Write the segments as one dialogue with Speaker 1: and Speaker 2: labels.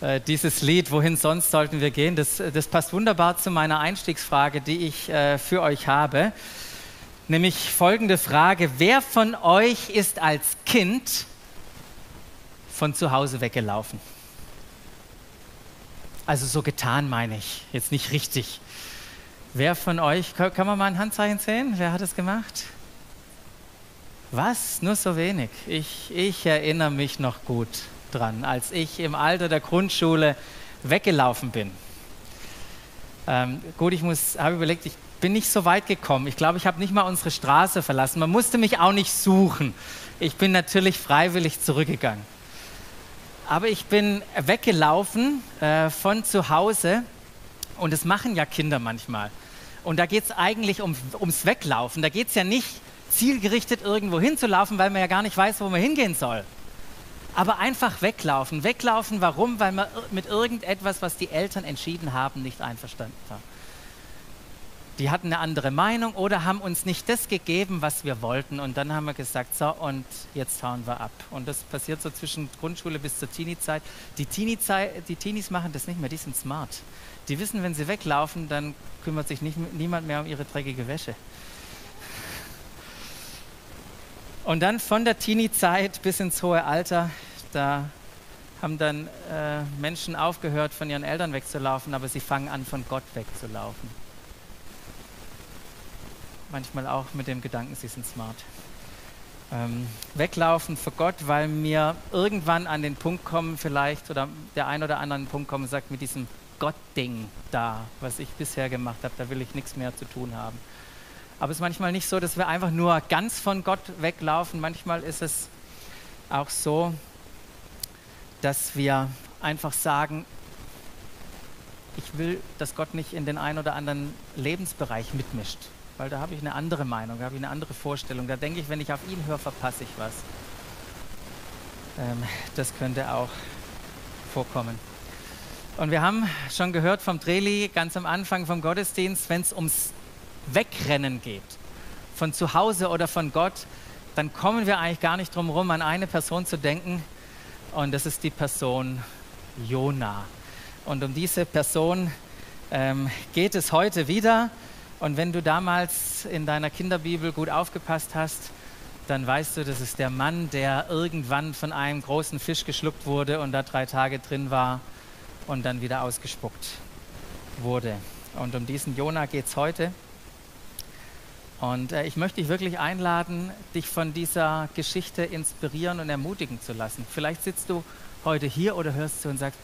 Speaker 1: Äh, dieses Lied, wohin sonst sollten wir gehen, das, das passt wunderbar zu meiner Einstiegsfrage, die ich äh, für euch habe. Nämlich folgende Frage, wer von euch ist als Kind von zu Hause weggelaufen? Also so getan meine ich, jetzt nicht richtig. Wer von euch, kann man mal ein Handzeichen sehen? Wer hat es gemacht? Was? Nur so wenig. Ich, ich erinnere mich noch gut dran, als ich im Alter der Grundschule weggelaufen bin. Ähm, gut, ich habe überlegt, ich bin nicht so weit gekommen. Ich glaube, ich habe nicht mal unsere Straße verlassen. Man musste mich auch nicht suchen. Ich bin natürlich freiwillig zurückgegangen. Aber ich bin weggelaufen äh, von zu Hause und das machen ja Kinder manchmal. Und da geht es eigentlich um, ums Weglaufen. Da geht es ja nicht zielgerichtet irgendwo hinzulaufen, weil man ja gar nicht weiß, wo man hingehen soll. Aber einfach weglaufen. Weglaufen, warum? Weil man mit irgendetwas, was die Eltern entschieden haben, nicht einverstanden war. Die hatten eine andere Meinung oder haben uns nicht das gegeben, was wir wollten. Und dann haben wir gesagt, so, und jetzt hauen wir ab. Und das passiert so zwischen Grundschule bis zur Teenie-Zeit. Die, Teenie die Teenies machen das nicht mehr, die sind smart. Die wissen, wenn sie weglaufen, dann kümmert sich nicht, niemand mehr um ihre dreckige Wäsche. Und dann von der Teenie-Zeit bis ins hohe Alter, da haben dann äh, Menschen aufgehört, von ihren Eltern wegzulaufen, aber sie fangen an, von Gott wegzulaufen. Manchmal auch mit dem Gedanken, sie sind smart. Ähm, weglaufen vor Gott, weil wir irgendwann an den Punkt kommen, vielleicht, oder der ein oder andere Punkt kommen und sagt, mit diesem Gott-Ding da, was ich bisher gemacht habe, da will ich nichts mehr zu tun haben. Aber es ist manchmal nicht so, dass wir einfach nur ganz von Gott weglaufen. Manchmal ist es auch so, dass wir einfach sagen, ich will, dass Gott nicht in den einen oder anderen Lebensbereich mitmischt, weil da habe ich eine andere Meinung, da habe ich eine andere Vorstellung. Da denke ich, wenn ich auf ihn höre, verpasse ich was. Ähm, das könnte auch vorkommen. Und wir haben schon gehört vom Dreli ganz am Anfang vom Gottesdienst, wenn es ums Wegrennen geht, von zu Hause oder von Gott, dann kommen wir eigentlich gar nicht drum herum, an eine Person zu denken. Und das ist die Person Jona. Und um diese Person ähm, geht es heute wieder. Und wenn du damals in deiner Kinderbibel gut aufgepasst hast, dann weißt du, das ist der Mann, der irgendwann von einem großen Fisch geschluckt wurde und da drei Tage drin war und dann wieder ausgespuckt wurde. Und um diesen Jona geht es heute. Und äh, ich möchte dich wirklich einladen, dich von dieser Geschichte inspirieren und ermutigen zu lassen. Vielleicht sitzt du heute hier oder hörst du und sagst,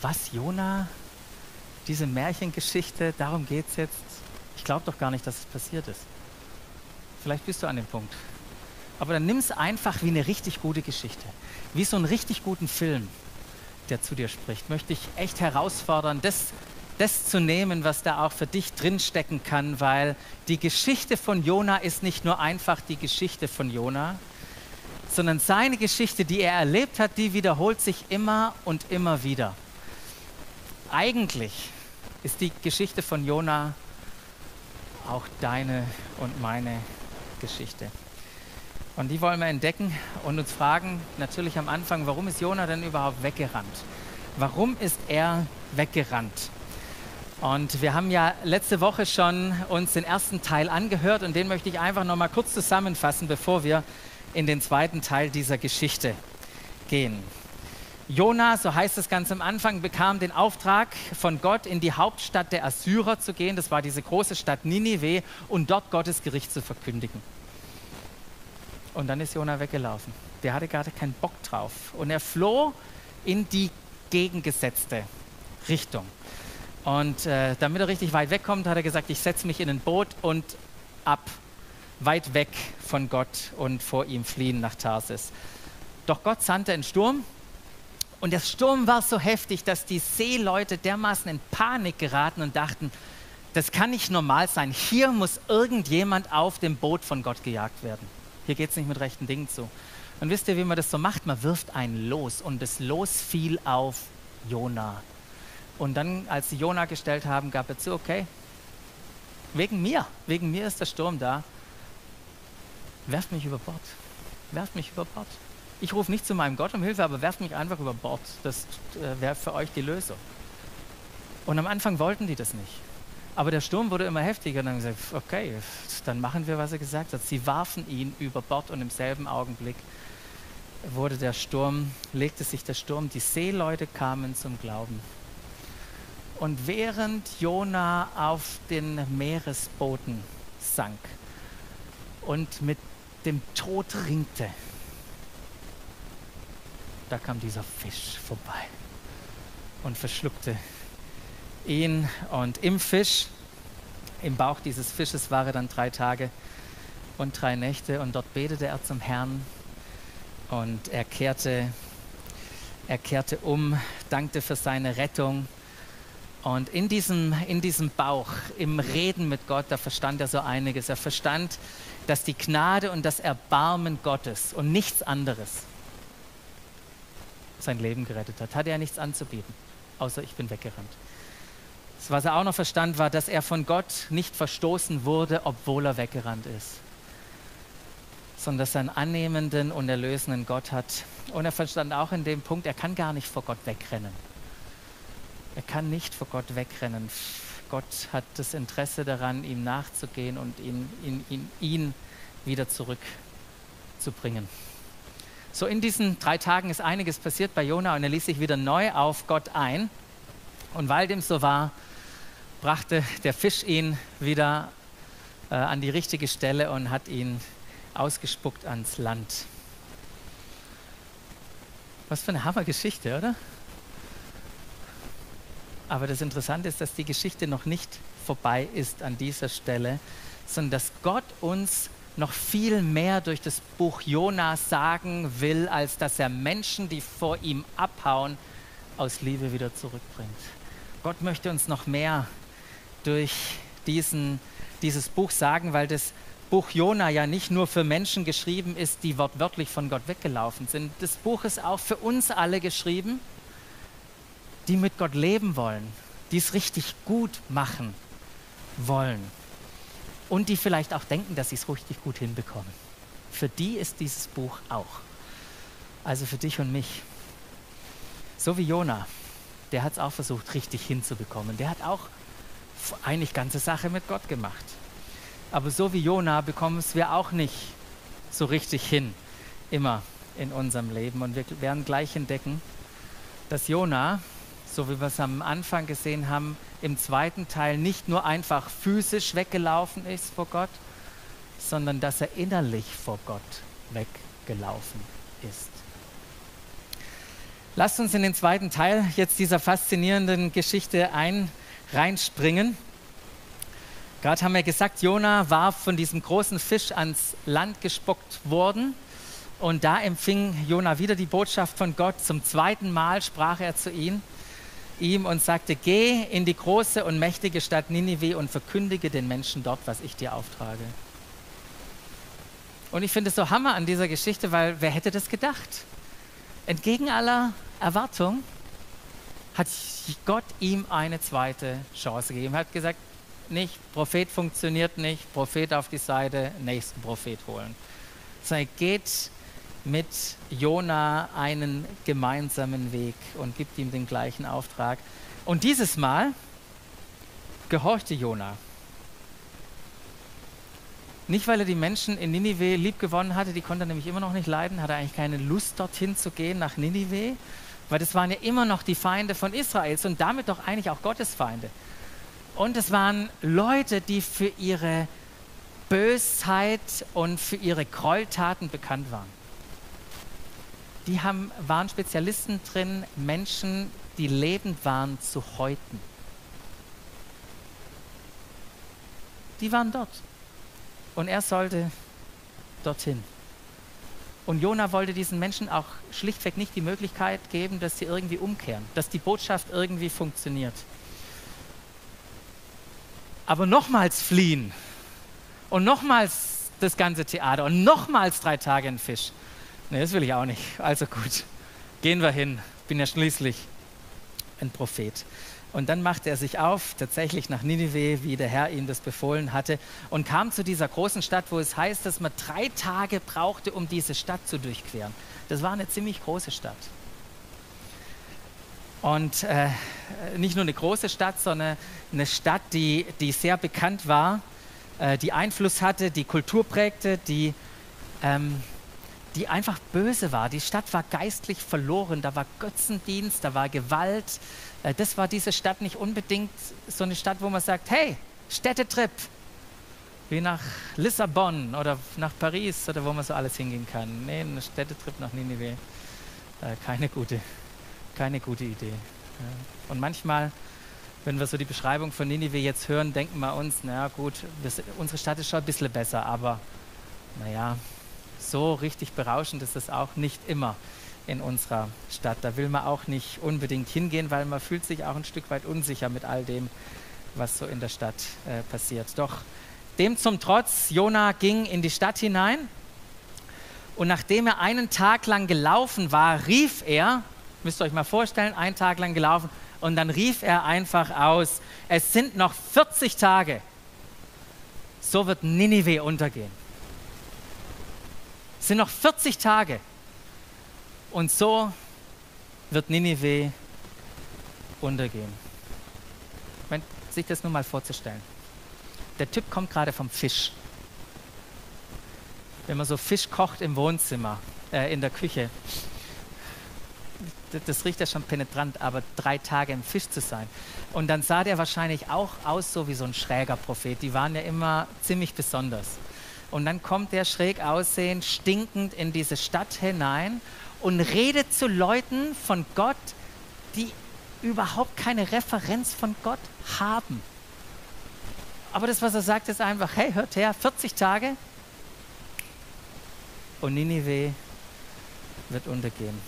Speaker 1: was, Jona? Diese Märchengeschichte, darum geht es jetzt? Ich glaube doch gar nicht, dass es passiert ist. Vielleicht bist du an dem Punkt. Aber dann nimm es einfach wie eine richtig gute Geschichte. Wie so einen richtig guten Film, der zu dir spricht. Möchte ich echt herausfordern, das das zu nehmen, was da auch für dich drinstecken kann, weil die Geschichte von Jona ist nicht nur einfach die Geschichte von Jona, sondern seine Geschichte, die er erlebt hat, die wiederholt sich immer und immer wieder. Eigentlich ist die Geschichte von Jona auch deine und meine Geschichte. Und die wollen wir entdecken und uns fragen natürlich am Anfang, warum ist Jona denn überhaupt weggerannt? Warum ist er weggerannt? Und wir haben ja letzte Woche schon uns den ersten Teil angehört und den möchte ich einfach noch mal kurz zusammenfassen, bevor wir in den zweiten Teil dieser Geschichte gehen. Jona, so heißt es ganz am Anfang, bekam den Auftrag von Gott, in die Hauptstadt der Assyrer zu gehen. Das war diese große Stadt Ninive und dort Gottes Gericht zu verkündigen. Und dann ist Jona weggelaufen. Der hatte gerade keinen Bock drauf. Und er floh in die gegengesetzte Richtung. Und äh, damit er richtig weit wegkommt, hat er gesagt, ich setze mich in ein Boot und ab, weit weg von Gott und vor ihm fliehen nach Tarsis. Doch Gott sandte einen Sturm und der Sturm war so heftig, dass die Seeleute dermaßen in Panik geraten und dachten, das kann nicht normal sein. Hier muss irgendjemand auf dem Boot von Gott gejagt werden. Hier geht es nicht mit rechten Dingen zu. Und wisst ihr, wie man das so macht? Man wirft ein Los und das Los fiel auf Jona. Und dann, als sie Jona gestellt haben, gab er zu, okay, wegen mir, wegen mir ist der Sturm da. Werft mich über Bord, werft mich über Bord. Ich rufe nicht zu meinem Gott um Hilfe, aber werft mich einfach über Bord. Das äh, wäre für euch die Lösung. Und am Anfang wollten die das nicht. Aber der Sturm wurde immer heftiger und dann gesagt, okay, dann machen wir, was er gesagt hat. Sie warfen ihn über Bord und im selben Augenblick wurde der Sturm, legte sich der Sturm, die Seeleute kamen zum Glauben. Und während Jona auf den Meeresboden sank und mit dem Tod ringte, da kam dieser Fisch vorbei und verschluckte ihn. Und im Fisch, im Bauch dieses Fisches war er dann drei Tage und drei Nächte. Und dort betete er zum Herrn und er kehrte, er kehrte um, dankte für seine Rettung. Und in diesem, in diesem Bauch, im Reden mit Gott, da verstand er so einiges. Er verstand, dass die Gnade und das Erbarmen Gottes und nichts anderes sein Leben gerettet hat. Hatte er nichts anzubieten, außer ich bin weggerannt. Was er auch noch verstand, war, dass er von Gott nicht verstoßen wurde, obwohl er weggerannt ist sondern dass er einen annehmenden und erlösenden Gott hat. Und er verstand auch in dem Punkt, er kann gar nicht vor Gott wegrennen. Er kann nicht vor Gott wegrennen. Gott hat das Interesse daran, ihm nachzugehen und ihn, ihn, ihn, ihn wieder zurückzubringen. So in diesen drei Tagen ist einiges passiert bei Jona und er ließ sich wieder neu auf Gott ein. Und weil dem so war, brachte der Fisch ihn wieder äh, an die richtige Stelle und hat ihn ausgespuckt ans Land. Was für eine Hammergeschichte, oder? Aber das Interessante ist, dass die Geschichte noch nicht vorbei ist an dieser Stelle, sondern dass Gott uns noch viel mehr durch das Buch Jona sagen will, als dass er Menschen, die vor ihm abhauen, aus Liebe wieder zurückbringt. Gott möchte uns noch mehr durch diesen, dieses Buch sagen, weil das Buch Jona ja nicht nur für Menschen geschrieben ist, die wortwörtlich von Gott weggelaufen sind. Das Buch ist auch für uns alle geschrieben, die mit Gott leben wollen, die es richtig gut machen wollen und die vielleicht auch denken, dass sie es richtig gut hinbekommen. Für die ist dieses Buch auch. Also für dich und mich. So wie Jona, der hat es auch versucht, richtig hinzubekommen. Der hat auch eigentlich ganze Sache mit Gott gemacht. Aber so wie Jona bekommen es wir auch nicht so richtig hin, immer in unserem Leben. Und wir werden gleich entdecken, dass Jona, so wie wir es am Anfang gesehen haben, im zweiten Teil nicht nur einfach physisch weggelaufen ist vor Gott, sondern dass er innerlich vor Gott weggelaufen ist. Lasst uns in den zweiten Teil jetzt dieser faszinierenden Geschichte ein, reinspringen. Gerade haben wir gesagt, Jona war von diesem großen Fisch ans Land gespuckt worden. Und da empfing Jona wieder die Botschaft von Gott. Zum zweiten Mal sprach er zu ihm, ihm und sagte: Geh in die große und mächtige Stadt Ninive und verkündige den Menschen dort, was ich dir auftrage. Und ich finde es so Hammer an dieser Geschichte, weil wer hätte das gedacht? Entgegen aller Erwartung hat Gott ihm eine zweite Chance gegeben. Er hat gesagt, nicht, Prophet funktioniert nicht, Prophet auf die Seite, nächsten Prophet holen. Sondern geht mit Jona einen gemeinsamen Weg und gibt ihm den gleichen Auftrag. Und dieses Mal gehorchte Jona. Nicht, weil er die Menschen in Ninive liebgewonnen hatte, die konnte er nämlich immer noch nicht leiden, hatte eigentlich keine Lust dorthin zu gehen nach Ninive, weil das waren ja immer noch die Feinde von Israels und damit doch eigentlich auch Gottes Feinde. Und es waren Leute, die für ihre Bösheit und für ihre Gräueltaten bekannt waren. Die haben, waren Spezialisten drin, Menschen, die lebend waren, zu häuten. Die waren dort. Und er sollte dorthin. Und Jona wollte diesen Menschen auch schlichtweg nicht die Möglichkeit geben, dass sie irgendwie umkehren, dass die Botschaft irgendwie funktioniert aber nochmals fliehen und nochmals das ganze Theater und nochmals drei Tage ein Fisch. Nee, das will ich auch nicht. Also gut, gehen wir hin. Bin ja schließlich ein Prophet. Und dann machte er sich auf, tatsächlich nach Ninive, wie der Herr ihm das befohlen hatte, und kam zu dieser großen Stadt, wo es heißt, dass man drei Tage brauchte, um diese Stadt zu durchqueren. Das war eine ziemlich große Stadt. Und äh, nicht nur eine große Stadt, sondern eine Stadt, die, die sehr bekannt war, äh, die Einfluss hatte, die Kultur prägte, die, ähm, die einfach böse war. Die Stadt war geistlich verloren, da war Götzendienst, da war Gewalt. Äh, das war diese Stadt nicht unbedingt so eine Stadt, wo man sagt, hey, Städtetrip, wie nach Lissabon oder nach Paris oder wo man so alles hingehen kann. Nee, ein Städtetrip nach Ninive, äh, keine gute keine gute Idee. Und manchmal, wenn wir so die Beschreibung von Ninive jetzt hören, denken wir uns, naja gut, unsere Stadt ist schon ein bisschen besser, aber naja, so richtig berauschend ist es auch nicht immer in unserer Stadt. Da will man auch nicht unbedingt hingehen, weil man fühlt sich auch ein Stück weit unsicher mit all dem, was so in der Stadt äh, passiert. Doch dem zum Trotz, Jona ging in die Stadt hinein und nachdem er einen Tag lang gelaufen war, rief er, Müsst ihr euch mal vorstellen, einen Tag lang gelaufen und dann rief er einfach aus, es sind noch 40 Tage, so wird Ninive untergehen. Es sind noch 40 Tage und so wird Ninive untergehen. Wenn, sich das nur mal vorzustellen. Der Typ kommt gerade vom Fisch. Wenn man so Fisch kocht im Wohnzimmer, äh, in der Küche, das riecht ja schon penetrant, aber drei Tage im Fisch zu sein. Und dann sah der wahrscheinlich auch aus so wie so ein schräger Prophet. Die waren ja immer ziemlich besonders. Und dann kommt der schräg aussehend, stinkend in diese Stadt hinein und redet zu Leuten von Gott, die überhaupt keine Referenz von Gott haben. Aber das, was er sagt, ist einfach, hey, hört her, 40 Tage und Ninive wird untergehen.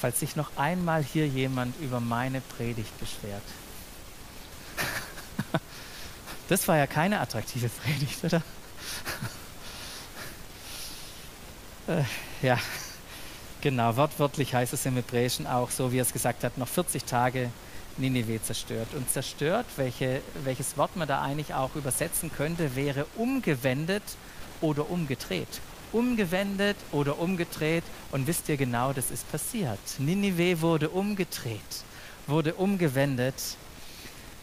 Speaker 1: falls sich noch einmal hier jemand über meine Predigt beschwert. Das war ja keine attraktive Predigt, oder? äh, ja, genau, wortwörtlich heißt es im Hebräischen auch so, wie er es gesagt hat, noch 40 Tage Ninive zerstört. Und zerstört, welche, welches Wort man da eigentlich auch übersetzen könnte, wäre umgewendet oder umgedreht umgewendet oder umgedreht. Und wisst ihr genau, das ist passiert. Ninive wurde umgedreht, wurde umgewendet,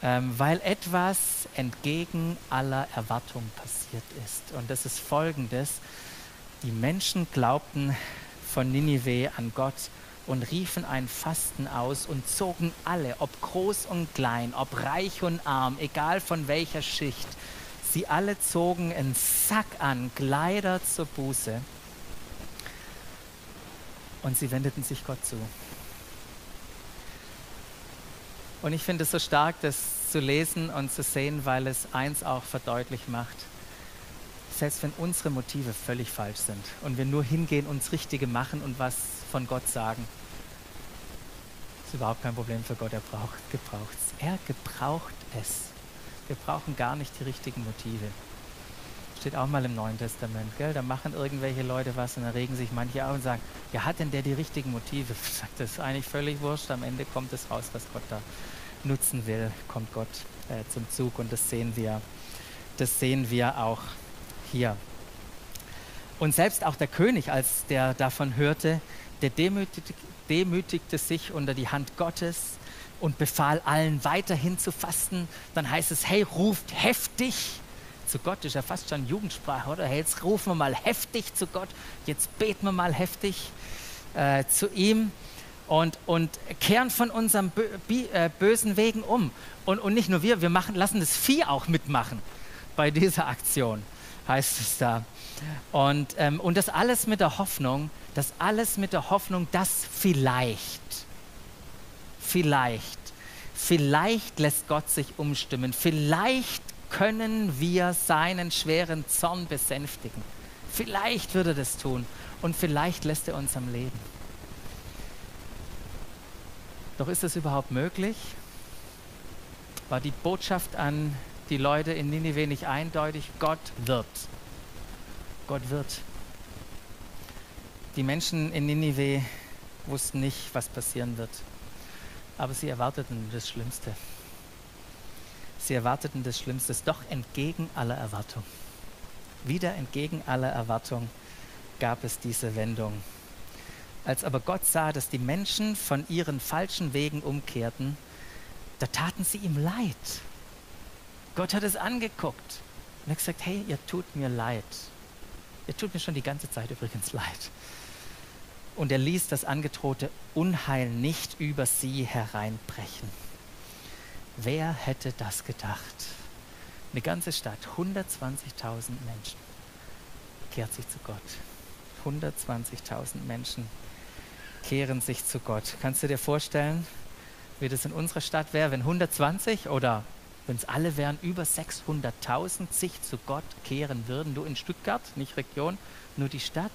Speaker 1: ähm, weil etwas entgegen aller Erwartung passiert ist. Und das ist folgendes. Die Menschen glaubten von Ninive an Gott und riefen ein Fasten aus und zogen alle, ob groß und klein, ob reich und arm, egal von welcher Schicht, Sie alle zogen einen Sack an, Kleider zur Buße und sie wendeten sich Gott zu. Und ich finde es so stark, das zu lesen und zu sehen, weil es eins auch verdeutlicht macht. Selbst wenn unsere Motive völlig falsch sind und wir nur hingehen, uns Richtige machen und was von Gott sagen, ist überhaupt kein Problem für Gott. Er braucht, es. Er gebraucht es. Wir brauchen gar nicht die richtigen Motive. Steht auch mal im Neuen Testament. Gell? Da machen irgendwelche Leute was und dann regen sich manche auf und sagen, ja, hat denn der die richtigen Motive? Das ist eigentlich völlig wurscht. Am Ende kommt es raus, was Gott da nutzen will, kommt Gott äh, zum Zug und das sehen wir, das sehen wir auch hier. Und selbst auch der König, als der davon hörte, der demütigte, demütigte sich unter die Hand Gottes und befahl allen weiterhin zu fasten. Dann heißt es, hey, ruft heftig zu Gott. Ist ja fast schon Jugendsprache, oder? Hey, jetzt rufen wir mal heftig zu Gott. Jetzt beten wir mal heftig äh, zu ihm und, und kehren von unseren äh, bösen Wegen um. Und, und nicht nur wir, wir machen, lassen das Vieh auch mitmachen bei dieser Aktion, heißt es da. Und, ähm, und das alles mit der Hoffnung, das alles mit der Hoffnung, dass vielleicht vielleicht, vielleicht lässt Gott sich umstimmen, vielleicht können wir seinen schweren Zorn besänftigen. Vielleicht würde er das tun und vielleicht lässt er uns am Leben. Doch ist es überhaupt möglich? War die Botschaft an die Leute in Ninive nicht eindeutig? Gott wird. Gott wird. Die Menschen in Ninive wussten nicht, was passieren wird. Aber sie erwarteten das Schlimmste. Sie erwarteten das Schlimmste, doch entgegen aller Erwartung. Wieder entgegen aller Erwartung gab es diese Wendung. Als aber Gott sah, dass die Menschen von ihren falschen Wegen umkehrten, da taten sie ihm leid. Gott hat es angeguckt und hat gesagt, hey, ihr tut mir leid. Ihr tut mir schon die ganze Zeit übrigens leid. Und er ließ das angedrohte Unheil nicht über sie hereinbrechen. Wer hätte das gedacht? Eine ganze Stadt, 120.000 Menschen, kehrt sich zu Gott. 120.000 Menschen kehren sich zu Gott. Kannst du dir vorstellen, wie das in unserer Stadt wäre, wenn 120 oder wenn es alle wären, über 600.000 sich zu Gott kehren würden? Du in Stuttgart, nicht Region, nur die Stadt.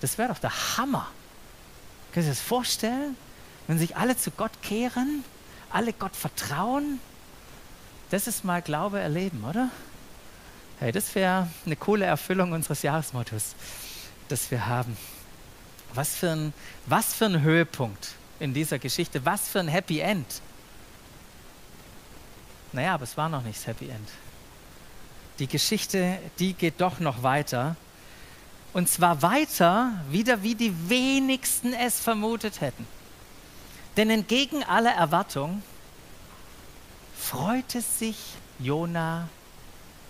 Speaker 1: Das wäre doch der Hammer. Kannst du dir das vorstellen? Wenn sich alle zu Gott kehren, alle Gott vertrauen, das ist mal Glaube erleben, oder? Hey, das wäre eine coole Erfüllung unseres Jahresmottos, das wir haben. Was für, ein, was für ein Höhepunkt in dieser Geschichte, was für ein Happy End. Naja, aber es war noch nicht das Happy End. Die Geschichte, die geht doch noch weiter. Und zwar weiter, wieder wie die wenigsten es vermutet hätten. Denn entgegen aller Erwartung freute sich Jona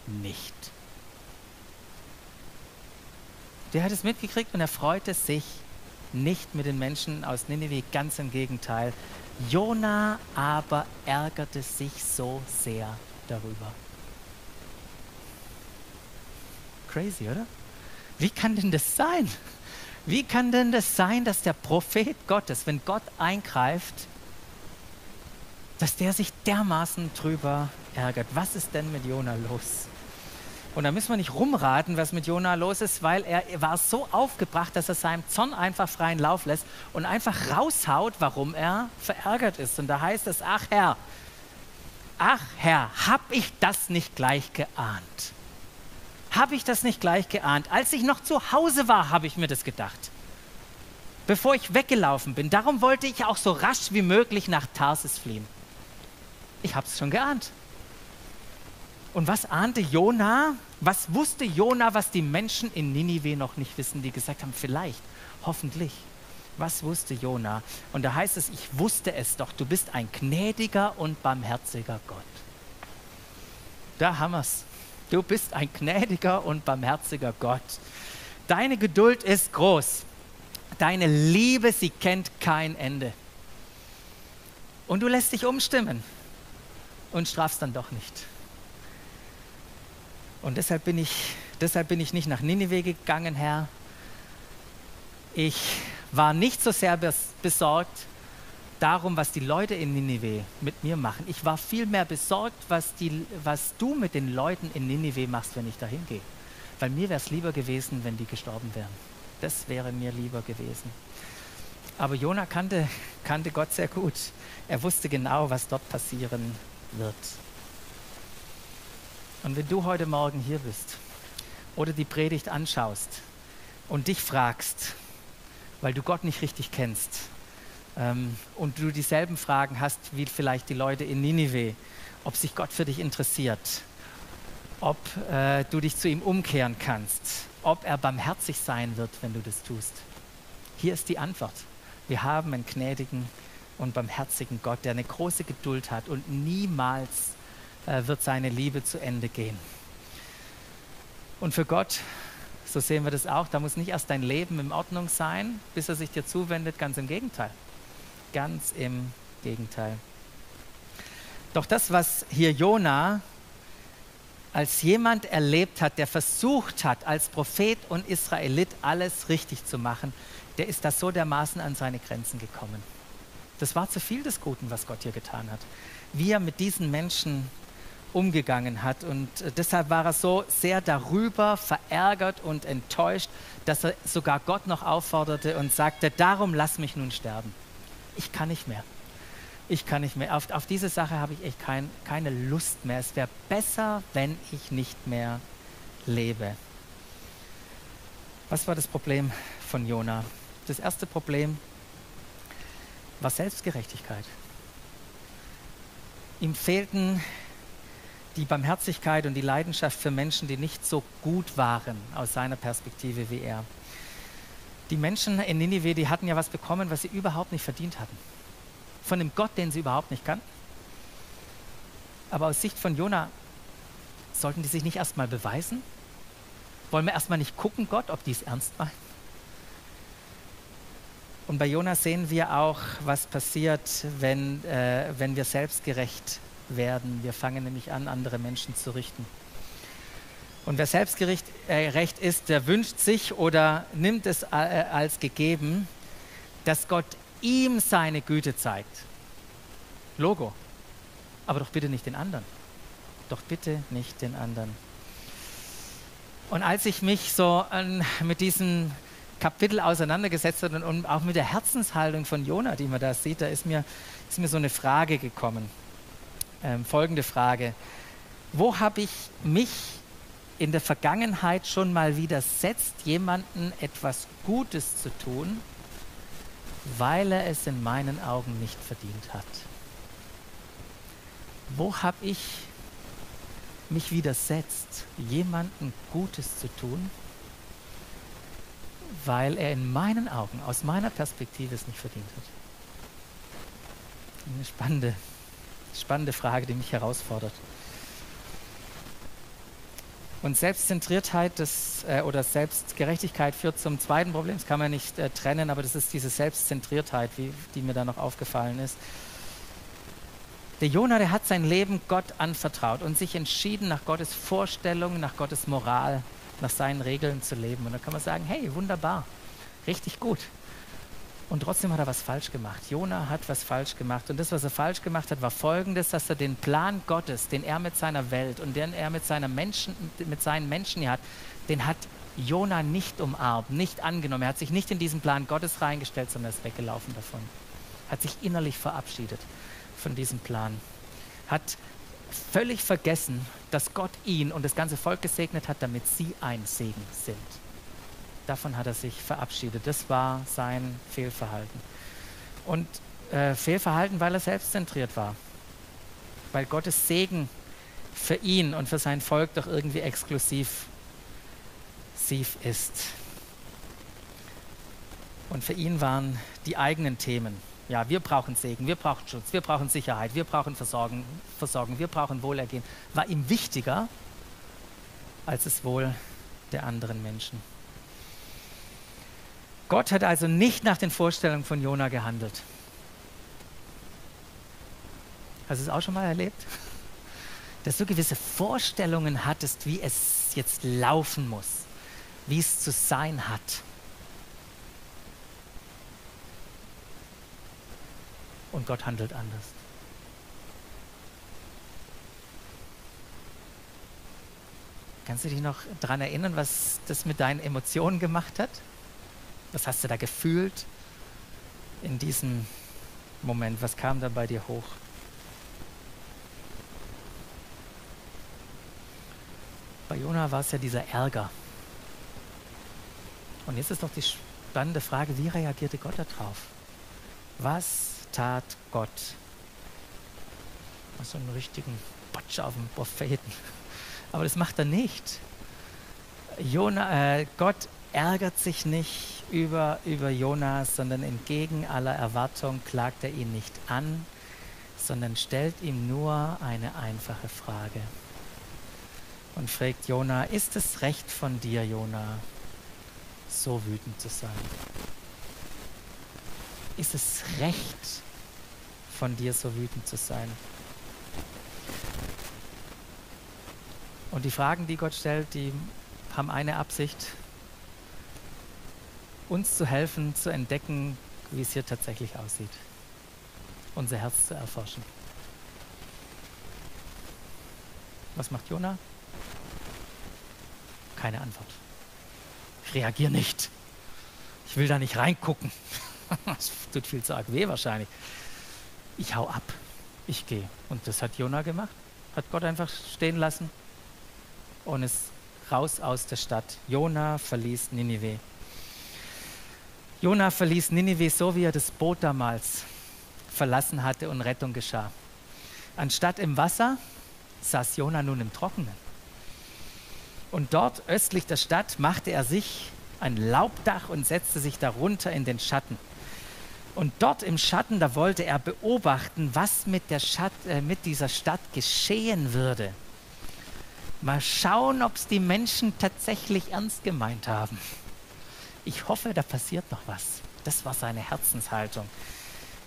Speaker 1: nicht. Der hat es mitgekriegt und er freute sich nicht mit den Menschen aus Nineveh, ganz im Gegenteil. Jona aber ärgerte sich so sehr darüber. Crazy, oder? Wie kann denn das sein? Wie kann denn das sein, dass der Prophet Gottes, wenn Gott eingreift, dass der sich dermaßen drüber ärgert? Was ist denn mit Jona los? Und da müssen wir nicht rumraten, was mit Jona los ist, weil er war so aufgebracht, dass er seinem Zorn einfach freien Lauf lässt und einfach raushaut, warum er verärgert ist. Und da heißt es, ach Herr, ach Herr, hab ich das nicht gleich geahnt? Habe ich das nicht gleich geahnt? Als ich noch zu Hause war, habe ich mir das gedacht. Bevor ich weggelaufen bin. Darum wollte ich auch so rasch wie möglich nach Tarsis fliehen. Ich habe es schon geahnt. Und was ahnte Jona? Was wusste Jona, was die Menschen in Ninive noch nicht wissen, die gesagt haben, vielleicht, hoffentlich. Was wusste Jona? Und da heißt es, ich wusste es doch, du bist ein gnädiger und barmherziger Gott. Da haben wir es. Du bist ein gnädiger und barmherziger Gott. Deine Geduld ist groß. Deine Liebe, sie kennt kein Ende. Und du lässt dich umstimmen und strafst dann doch nicht. Und deshalb bin ich, deshalb bin ich nicht nach Ninive gegangen, Herr. Ich war nicht so sehr besorgt darum, was die Leute in Ninive mit mir machen. Ich war vielmehr besorgt, was, die, was du mit den Leuten in Ninive machst, wenn ich dahin gehe. Weil mir wäre es lieber gewesen, wenn die gestorben wären. Das wäre mir lieber gewesen. Aber Jona kannte, kannte Gott sehr gut. Er wusste genau, was dort passieren wird. Und wenn du heute Morgen hier bist oder die Predigt anschaust und dich fragst, weil du Gott nicht richtig kennst ähm, und du dieselben Fragen hast wie vielleicht die Leute in Ninive, ob sich Gott für dich interessiert, ob äh, du dich zu ihm umkehren kannst, ob er barmherzig sein wird, wenn du das tust. Hier ist die Antwort. Wir haben einen gnädigen und barmherzigen Gott, der eine große Geduld hat und niemals wird seine Liebe zu Ende gehen. Und für Gott, so sehen wir das auch, da muss nicht erst dein Leben in Ordnung sein, bis er sich dir zuwendet, ganz im Gegenteil. Ganz im Gegenteil. Doch das, was hier Jona als jemand erlebt hat, der versucht hat, als Prophet und Israelit alles richtig zu machen, der ist da so dermaßen an seine Grenzen gekommen. Das war zu viel des Guten, was Gott hier getan hat. Wie er mit diesen Menschen umgegangen hat. Und äh, deshalb war er so sehr darüber verärgert und enttäuscht, dass er sogar Gott noch aufforderte und sagte, darum lass mich nun sterben. Ich kann nicht mehr. Ich kann nicht mehr. Auf, auf diese Sache habe ich echt kein, keine Lust mehr. Es wäre besser, wenn ich nicht mehr lebe. Was war das Problem von Jona? Das erste Problem, war Selbstgerechtigkeit. Ihm fehlten die Barmherzigkeit und die Leidenschaft für Menschen, die nicht so gut waren aus seiner Perspektive wie er. Die Menschen in Ninive, die hatten ja was bekommen, was sie überhaupt nicht verdient hatten. Von dem Gott, den sie überhaupt nicht kannten. Aber aus Sicht von Jona sollten die sich nicht erstmal beweisen? Wollen wir erstmal nicht gucken, Gott, ob die es ernst meinen? Und bei Jona sehen wir auch, was passiert, wenn, äh, wenn wir selbstgerecht werden. Wir fangen nämlich an, andere Menschen zu richten. Und wer selbstgerecht äh, ist, der wünscht sich oder nimmt es äh, als gegeben, dass Gott ihm seine Güte zeigt. Logo. Aber doch bitte nicht den anderen. Doch bitte nicht den anderen. Und als ich mich so äh, mit diesem Kapitel auseinandergesetzt habe und, und, auch mit der Herzenshaltung von Jona, die man da sieht, da ist mir, ist mir so eine Frage gekommen. Ähm, folgende Frage. Wo habe ich mich in der Vergangenheit schon mal widersetzt, jemandem etwas Gutes zu tun, weil er es in meinen Augen nicht verdient hat? Wo habe ich mich widersetzt, jemandem Gutes zu tun, weil er in meinen Augen, aus meiner Perspektive es nicht verdient hat? Eine spannende, spannende Frage, die mich herausfordert. Und Selbstzentriertheit das, äh, oder Selbstgerechtigkeit führt zum zweiten Problem. Das kann man nicht äh, trennen, aber das ist diese Selbstzentriertheit, wie, die mir da noch aufgefallen ist. Der Jonah, der hat sein Leben Gott anvertraut und sich entschieden, nach Gottes Vorstellung, nach Gottes Moral, nach seinen Regeln zu leben. Und da kann man sagen, hey, wunderbar, richtig gut. Und trotzdem hat er was falsch gemacht. Jona hat was falsch gemacht. Und das, was er falsch gemacht hat, war folgendes, dass er den Plan Gottes, den er mit seiner Welt und den er mit, seiner Menschen, mit seinen Menschen hier hat, den hat Jona nicht umarmt, nicht angenommen. Er hat sich nicht in diesen Plan Gottes reingestellt, sondern ist weggelaufen davon. Hat sich innerlich verabschiedet von diesem Plan. Hat völlig vergessen, dass Gott ihn und das ganze Volk gesegnet hat, damit sie ein Segen sind. Davon hat er sich verabschiedet. Das war sein Fehlverhalten. Und äh, Fehlverhalten, weil er selbstzentriert war. Weil Gottes Segen für ihn und für sein Volk doch irgendwie exklusiv ist. Und für ihn waren die eigenen Themen ja, wir brauchen Segen, wir brauchen Schutz, wir brauchen Sicherheit, wir brauchen Versorgung, Versorgung wir brauchen Wohlergehen, war ihm wichtiger als das Wohl der anderen Menschen. Gott hat also nicht nach den Vorstellungen von Jona gehandelt. Hast du es auch schon mal erlebt? Dass du gewisse Vorstellungen hattest, wie es jetzt laufen muss, wie es zu sein hat. und Gott handelt anders. Kannst du dich noch daran erinnern, was das mit deinen Emotionen gemacht hat? Was hast du da gefühlt in diesem Moment? Was kam da bei dir hoch? Bei Jona war es ja dieser Ärger. Und jetzt ist doch die spannende Frage, wie reagierte Gott darauf? Was tat Gott. So einen richtigen Botsch auf dem Propheten. Aber das macht er nicht. Jona, äh, Gott ärgert sich nicht über, über Jonas, sondern entgegen aller Erwartung klagt er ihn nicht an, sondern stellt ihm nur eine einfache Frage und fragt Jona, ist es recht von dir, Jona, so wütend zu sein? Ist es recht, von dir so wütend zu sein. Und die Fragen, die Gott stellt, die haben eine Absicht, uns zu helfen, zu entdecken, wie es hier tatsächlich aussieht. Unser Herz zu erforschen. Was macht Jona? Keine Antwort. Ich reagiere nicht. Ich will da nicht reingucken. Das tut viel zu arg weh wahrscheinlich ich hau ab, ich gehe. Und das hat Jona gemacht, hat Gott einfach stehen lassen und ist raus aus der Stadt. Jona verließ Ninive. Jona verließ Ninive so, wie er das Boot damals verlassen hatte und Rettung geschah. Anstatt im Wasser saß Jona nun im Trockenen. Und dort östlich der Stadt machte er sich ein Laubdach und setzte sich darunter in den Schatten. Und dort im Schatten, da wollte er beobachten, was mit, der Schatt, äh, mit dieser Stadt geschehen würde. Mal schauen, ob es die Menschen tatsächlich ernst gemeint haben. Ich hoffe, da passiert noch was. Das war seine Herzenshaltung,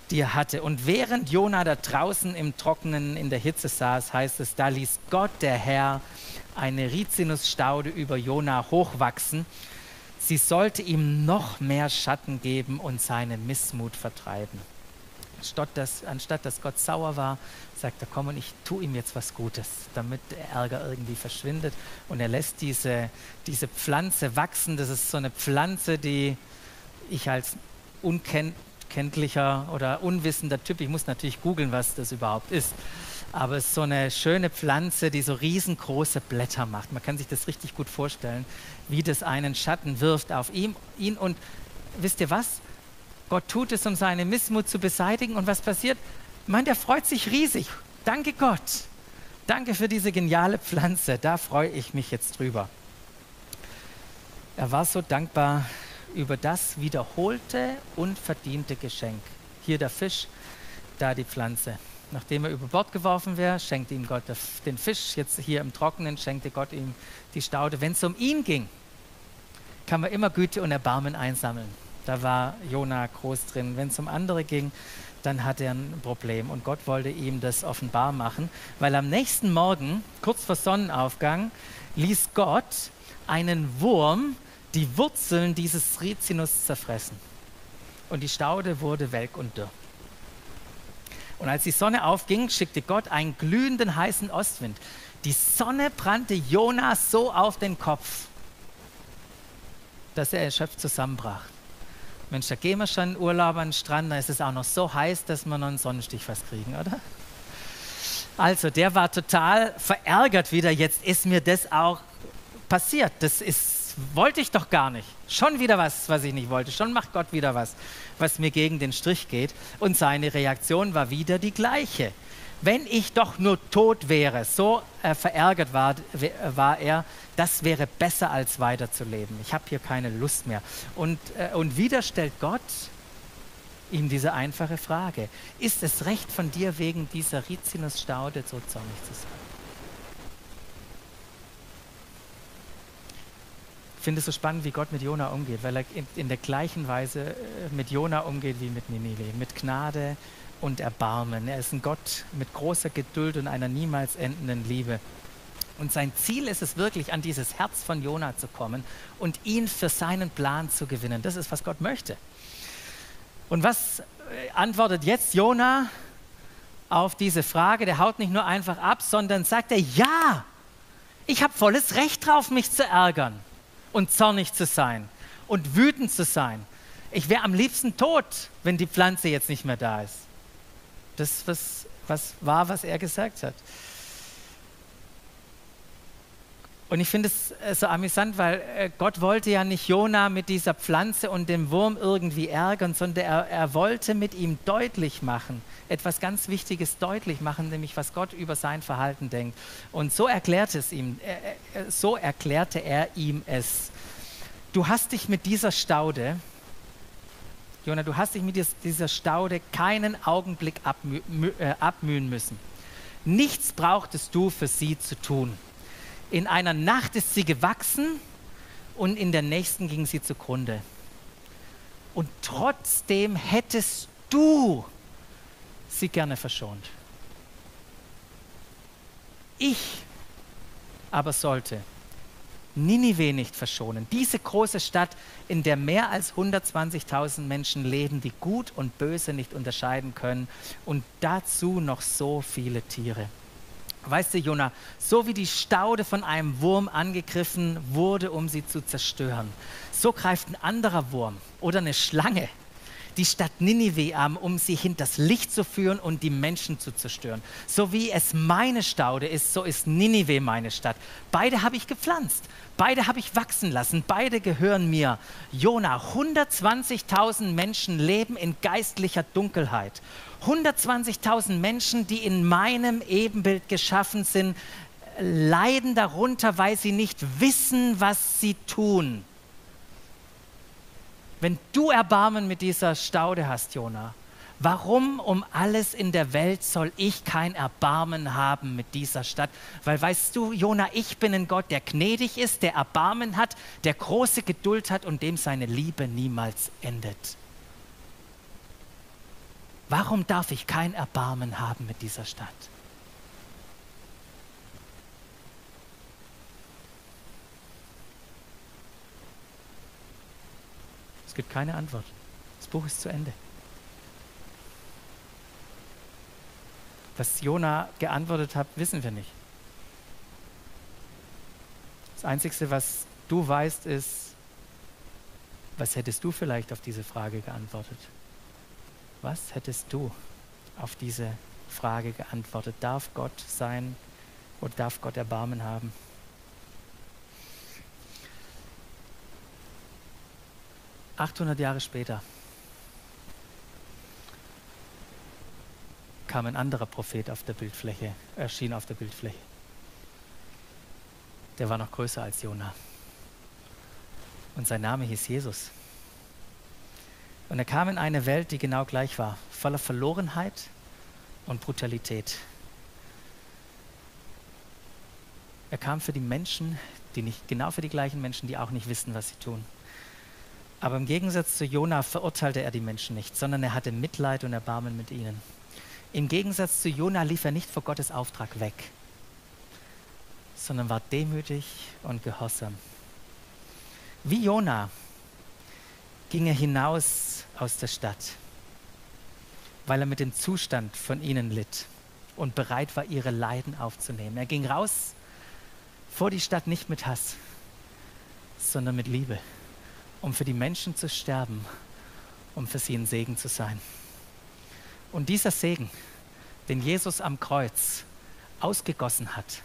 Speaker 1: die er hatte. Und während Jona da draußen im Trockenen in der Hitze saß, heißt es, da ließ Gott, der Herr, eine Rizinusstaude über Jona hochwachsen Sie sollte ihm noch mehr Schatten geben und seinen Missmut vertreiben. Anstatt dass, anstatt dass Gott sauer war, sagt er, komm und ich tue ihm jetzt was Gutes, damit der Ärger irgendwie verschwindet. Und er lässt diese, diese Pflanze wachsen. Das ist so eine Pflanze, die ich als unkenntlicher oder unwissender Typ, ich muss natürlich googeln, was das überhaupt ist aber es ist so eine schöne Pflanze, die so riesengroße Blätter macht. Man kann sich das richtig gut vorstellen, wie das einen Schatten wirft auf ihm, ihn. Und wisst ihr was? Gott tut es, um seine Missmut zu beseitigen. Und was passiert? Man, der freut sich riesig. Danke Gott. Danke für diese geniale Pflanze. Da freue ich mich jetzt drüber. Er war so dankbar über das wiederholte und verdiente Geschenk. Hier der Fisch, da die Pflanze. Nachdem er über Bord geworfen wäre, schenkte ihm Gott den Fisch. Jetzt hier im Trockenen schenkte Gott ihm die Staude. Wenn es um ihn ging, kann man immer Güte und Erbarmen einsammeln. Da war Jona groß drin. Wenn es um andere ging, dann hat er ein Problem. Und Gott wollte ihm das offenbar machen, weil am nächsten Morgen, kurz vor Sonnenaufgang, ließ Gott einen Wurm die Wurzeln dieses Rizinus zerfressen. Und die Staude wurde welk und dürr. Und als die Sonne aufging, schickte Gott einen glühenden heißen Ostwind. Die Sonne brannte Jonas so auf den Kopf, dass er erschöpft zusammenbrach. Mensch, da gehen wir schon in Urlaub an den Strand, da ist es auch noch so heiß, dass wir noch einen Sonnenstich fast kriegen, oder? Also, der war total verärgert wieder. Jetzt ist mir das auch passiert. Das ist wollte ich doch gar nicht. Schon wieder was, was ich nicht wollte. Schon macht Gott wieder was, was mir gegen den Strich geht. Und seine Reaktion war wieder die gleiche. Wenn ich doch nur tot wäre, so äh, verärgert war, war er, das wäre besser als weiterzuleben. Ich habe hier keine Lust mehr. Und, äh, und wieder stellt Gott ihm diese einfache Frage. Ist es recht von dir wegen dieser Rizinusstaude so zornig zu sein? finde es so spannend, wie Gott mit Jona umgeht, weil er in, in der gleichen Weise äh, mit Jona umgeht wie mit Ninive, mit Gnade und Erbarmen. Er ist ein Gott mit großer Geduld und einer niemals endenden Liebe. Und sein Ziel ist es wirklich, an dieses Herz von Jona zu kommen und ihn für seinen Plan zu gewinnen. Das ist, was Gott möchte. Und was äh, antwortet jetzt Jona auf diese Frage? Der haut nicht nur einfach ab, sondern sagt er, ja, ich habe volles Recht drauf, mich zu ärgern und zornig zu sein und wütend zu sein. Ich wäre am liebsten tot, wenn die Pflanze jetzt nicht mehr da ist. Das was, was war, was er gesagt hat. Und ich finde es äh, so amüsant, weil äh, Gott wollte ja nicht Jona mit dieser Pflanze und dem Wurm irgendwie ärgern, sondern er, er wollte mit ihm deutlich machen, etwas ganz Wichtiges deutlich machen, nämlich was Gott über sein Verhalten denkt. Und so erklärte es ihm, so erklärte er ihm es. Du hast dich mit dieser Staude, Jona, du hast dich mit dieser Staude keinen Augenblick abmü äh, abmühen müssen. Nichts brauchtest du für sie zu tun. In einer Nacht ist sie gewachsen und in der nächsten ging sie zugrunde. Und trotzdem hättest du sie gerne verschont. Ich aber sollte Ninive nicht verschonen. Diese große Stadt, in der mehr als 120.000 Menschen leben, die gut und böse nicht unterscheiden können und dazu noch so viele Tiere. Weißt du, Jona, so wie die Staude von einem Wurm angegriffen wurde, um sie zu zerstören, so greift ein anderer Wurm oder eine Schlange die Stadt Ninive an, um sie hinters Licht zu führen und die Menschen zu zerstören. So wie es meine Staude ist, so ist Ninive meine Stadt. Beide habe ich gepflanzt, beide habe ich wachsen lassen, beide gehören mir. Jona, 120.000 Menschen leben in geistlicher Dunkelheit. 120.000 Menschen, die in meinem Ebenbild geschaffen sind, leiden darunter, weil sie nicht wissen, was sie tun. Wenn du Erbarmen mit dieser Staude hast, Jona, warum um alles in der Welt soll ich kein Erbarmen haben mit dieser Stadt? Weil weißt du, Jona, ich bin ein Gott, der gnädig ist, der Erbarmen hat, der große Geduld hat und dem seine Liebe niemals endet. Warum darf ich kein Erbarmen haben mit dieser Stadt? Gibt keine Antwort. Das Buch ist zu Ende. Was Jona geantwortet hat, wissen wir nicht. Das Einzige, was du weißt, ist, was hättest du vielleicht auf diese Frage geantwortet? Was hättest du auf diese Frage geantwortet? Darf Gott sein oder darf Gott Erbarmen haben? 800 Jahre später kam ein anderer Prophet auf der Bildfläche, erschien auf der Bildfläche. Der war noch größer als Jona. Und sein Name hieß Jesus. Und er kam in eine Welt, die genau gleich war, voller Verlorenheit und Brutalität. Er kam für die Menschen, die nicht, genau für die gleichen Menschen, die auch nicht wissen, was sie tun. Aber im Gegensatz zu Jona verurteilte er die Menschen nicht, sondern er hatte Mitleid und Erbarmen mit ihnen. Im Gegensatz zu Jona lief er nicht vor Gottes Auftrag weg, sondern war demütig und gehorsam. Wie Jona ging er hinaus aus der Stadt, weil er mit dem Zustand von ihnen litt und bereit war, ihre Leiden aufzunehmen. Er ging raus vor die Stadt nicht mit Hass, sondern mit Liebe um für die Menschen zu sterben, um für sie ein Segen zu sein. Und dieser Segen, den Jesus am Kreuz ausgegossen hat,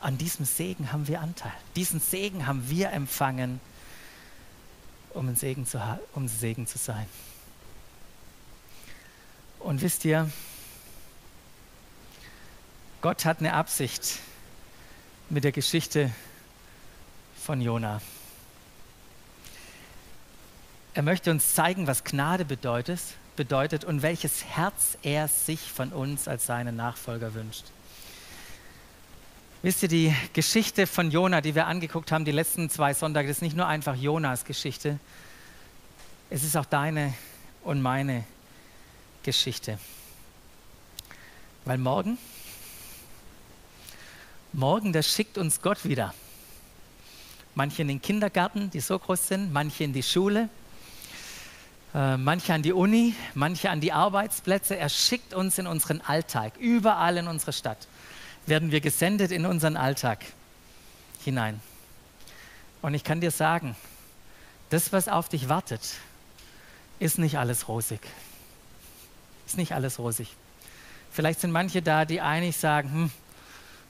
Speaker 1: an diesem Segen haben wir Anteil. Diesen Segen haben wir empfangen, um ein Segen zu, um Segen zu sein. Und wisst ihr, Gott hat eine Absicht mit der Geschichte von Jona. Er möchte uns zeigen, was Gnade bedeutet, bedeutet und welches Herz er sich von uns als seine Nachfolger wünscht. Wisst ihr, die Geschichte von Jona, die wir angeguckt haben, die letzten zwei Sonntage, das ist nicht nur einfach Jonas Geschichte, es ist auch deine und meine Geschichte. Weil morgen, morgen, da schickt uns Gott wieder. Manche in den Kindergarten, die so groß sind, manche in die Schule, manche an die Uni, manche an die Arbeitsplätze. Er schickt uns in unseren Alltag. Überall in unserer Stadt werden wir gesendet in unseren Alltag hinein. Und ich kann dir sagen, das, was auf dich wartet, ist nicht alles rosig. Ist nicht alles rosig. Vielleicht sind manche da, die eigentlich sagen, hm,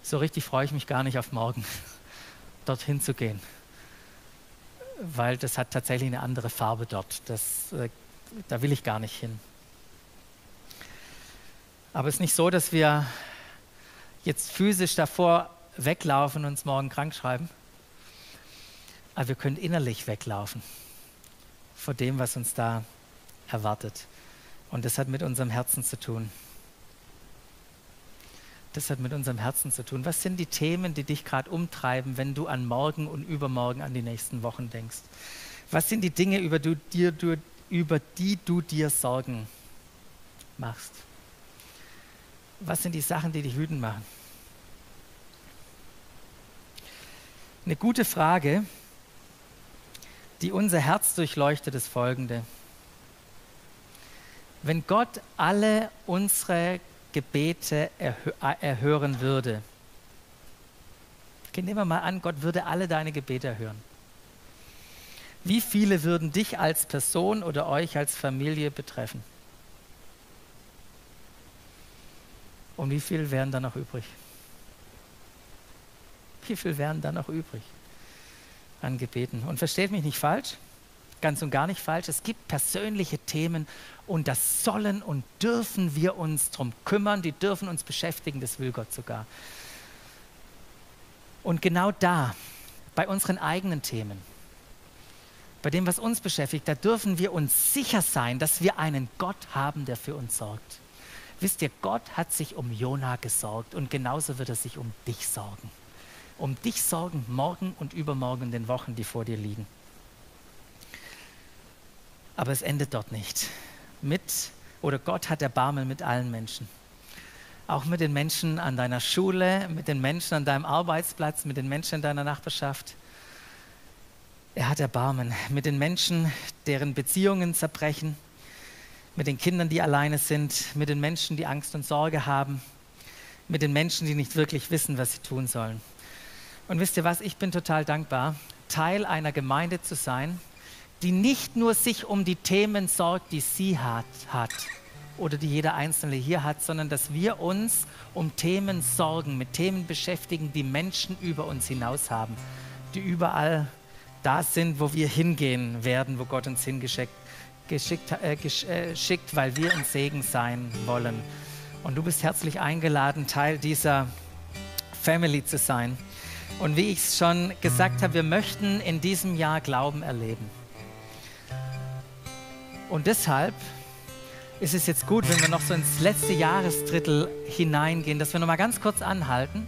Speaker 1: so richtig freue ich mich gar nicht auf morgen, dorthin zu gehen weil das hat tatsächlich eine andere Farbe dort. Das, äh, da will ich gar nicht hin. Aber es ist nicht so, dass wir jetzt physisch davor weglaufen und uns morgen krank schreiben. Aber wir können innerlich weglaufen vor dem, was uns da erwartet. Und das hat mit unserem Herzen zu tun. Das hat mit unserem Herzen zu tun. Was sind die Themen, die dich gerade umtreiben, wenn du an morgen und übermorgen an die nächsten Wochen denkst? Was sind die Dinge, über, du, dir, du, über die du dir Sorgen machst? Was sind die Sachen, die dich wütend machen? Eine gute Frage, die unser Herz durchleuchtet, ist folgende. Wenn Gott alle unsere Gebete erhö erhören würde. Okay, nehmen wir mal an, Gott würde alle deine Gebete erhören. Wie viele würden dich als Person oder euch als Familie betreffen? Und wie viel wären dann noch übrig? Wie viel wären dann noch übrig an Gebeten? Und versteht mich nicht falsch, ganz und gar nicht falsch. Es gibt persönliche Themen und das sollen und dürfen wir uns darum kümmern, die dürfen uns beschäftigen, das will Gott sogar. Und genau da, bei unseren eigenen Themen, bei dem, was uns beschäftigt, da dürfen wir uns sicher sein, dass wir einen Gott haben, der für uns sorgt. Wisst ihr, Gott hat sich um Jona gesorgt und genauso wird er sich um dich sorgen. Um dich sorgen morgen und übermorgen in den Wochen, die vor dir liegen. Aber es endet dort nicht. Mit oder Gott hat Erbarmen mit allen Menschen. Auch mit den Menschen an deiner Schule, mit den Menschen an deinem Arbeitsplatz, mit den Menschen in deiner Nachbarschaft. Er hat Erbarmen mit den Menschen, deren Beziehungen zerbrechen, mit den Kindern, die alleine sind, mit den Menschen, die Angst und Sorge haben, mit den Menschen, die nicht wirklich wissen, was sie tun sollen. Und wisst ihr was, ich bin total dankbar, Teil einer Gemeinde zu sein, die nicht nur sich um die Themen sorgt, die sie hat, hat oder die jeder Einzelne hier hat, sondern dass wir uns um Themen sorgen, mit Themen beschäftigen, die Menschen über uns hinaus haben, die überall da sind, wo wir hingehen werden, wo Gott uns hingeschickt geschickt, äh, geschickt, äh, weil wir ein Segen sein wollen. Und du bist herzlich eingeladen, Teil dieser Family zu sein. Und wie ich es schon gesagt habe, wir möchten in diesem Jahr Glauben erleben. Und deshalb ist es jetzt gut, wenn wir noch so ins letzte Jahresdrittel hineingehen, dass wir noch mal ganz kurz anhalten.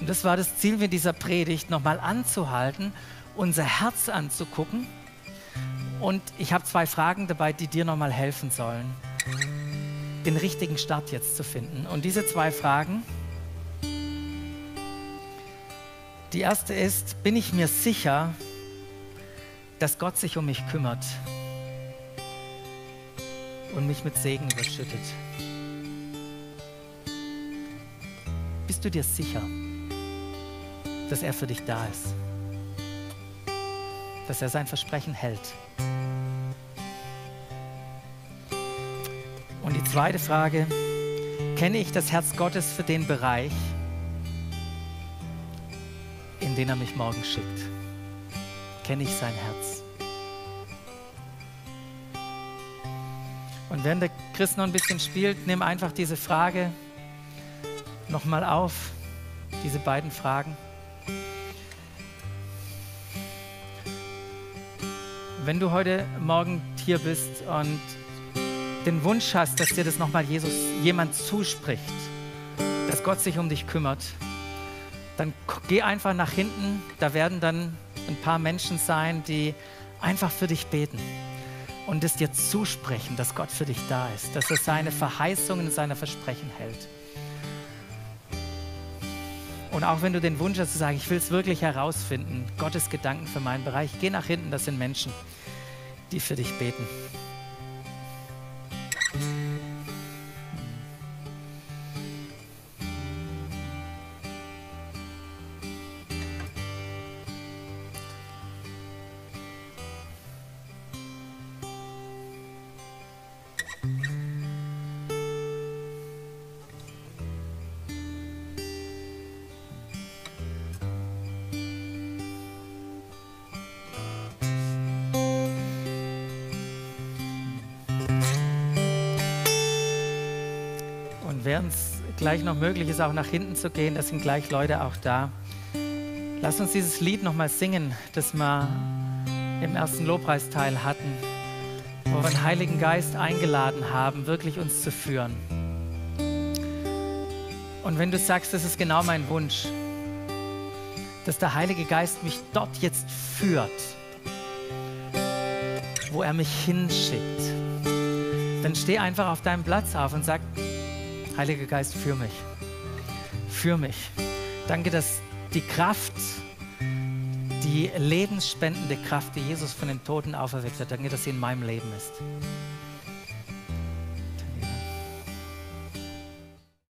Speaker 1: Und das war das Ziel mit dieser Predigt, noch mal anzuhalten, unser Herz anzugucken. Und ich habe zwei Fragen dabei, die dir noch mal helfen sollen, den richtigen Start jetzt zu finden. Und diese zwei Fragen, die erste ist, bin ich mir sicher, dass Gott sich um mich kümmert? Und mich mit Segen überschüttet. Bist du dir sicher, dass er für dich da ist? Dass er sein Versprechen hält? Und die zweite Frage, kenne ich das Herz Gottes für den Bereich, in den er mich morgen schickt? Kenne ich sein Herz? Und während der Christ noch ein bisschen spielt, nimm einfach diese Frage nochmal auf, diese beiden Fragen. Wenn du heute Morgen hier bist und den Wunsch hast, dass dir das nochmal Jesus jemand zuspricht, dass Gott sich um dich kümmert, dann geh einfach nach hinten. Da werden dann ein paar Menschen sein, die einfach für dich beten und es dir zusprechen, dass Gott für dich da ist, dass er seine Verheißungen, seine Versprechen hält. Und auch wenn du den Wunsch hast zu sagen, ich will es wirklich herausfinden, Gottes Gedanken für meinen Bereich, geh nach hinten, das sind Menschen, die für dich beten. Während es gleich noch möglich ist, auch nach hinten zu gehen, da sind gleich Leute auch da. Lass uns dieses Lied nochmal singen, das wir im ersten Lobpreisteil hatten, wo wir den Heiligen Geist eingeladen haben, wirklich uns zu führen. Und wenn du sagst, das ist genau mein Wunsch, dass der Heilige Geist mich dort jetzt führt, wo er mich hinschickt, dann steh einfach auf deinem Platz auf und sag, Heiliger Geist, für mich. Für mich. Danke, dass die Kraft, die lebensspendende Kraft, die Jesus von den Toten auferweckt hat, danke, dass sie in meinem Leben ist.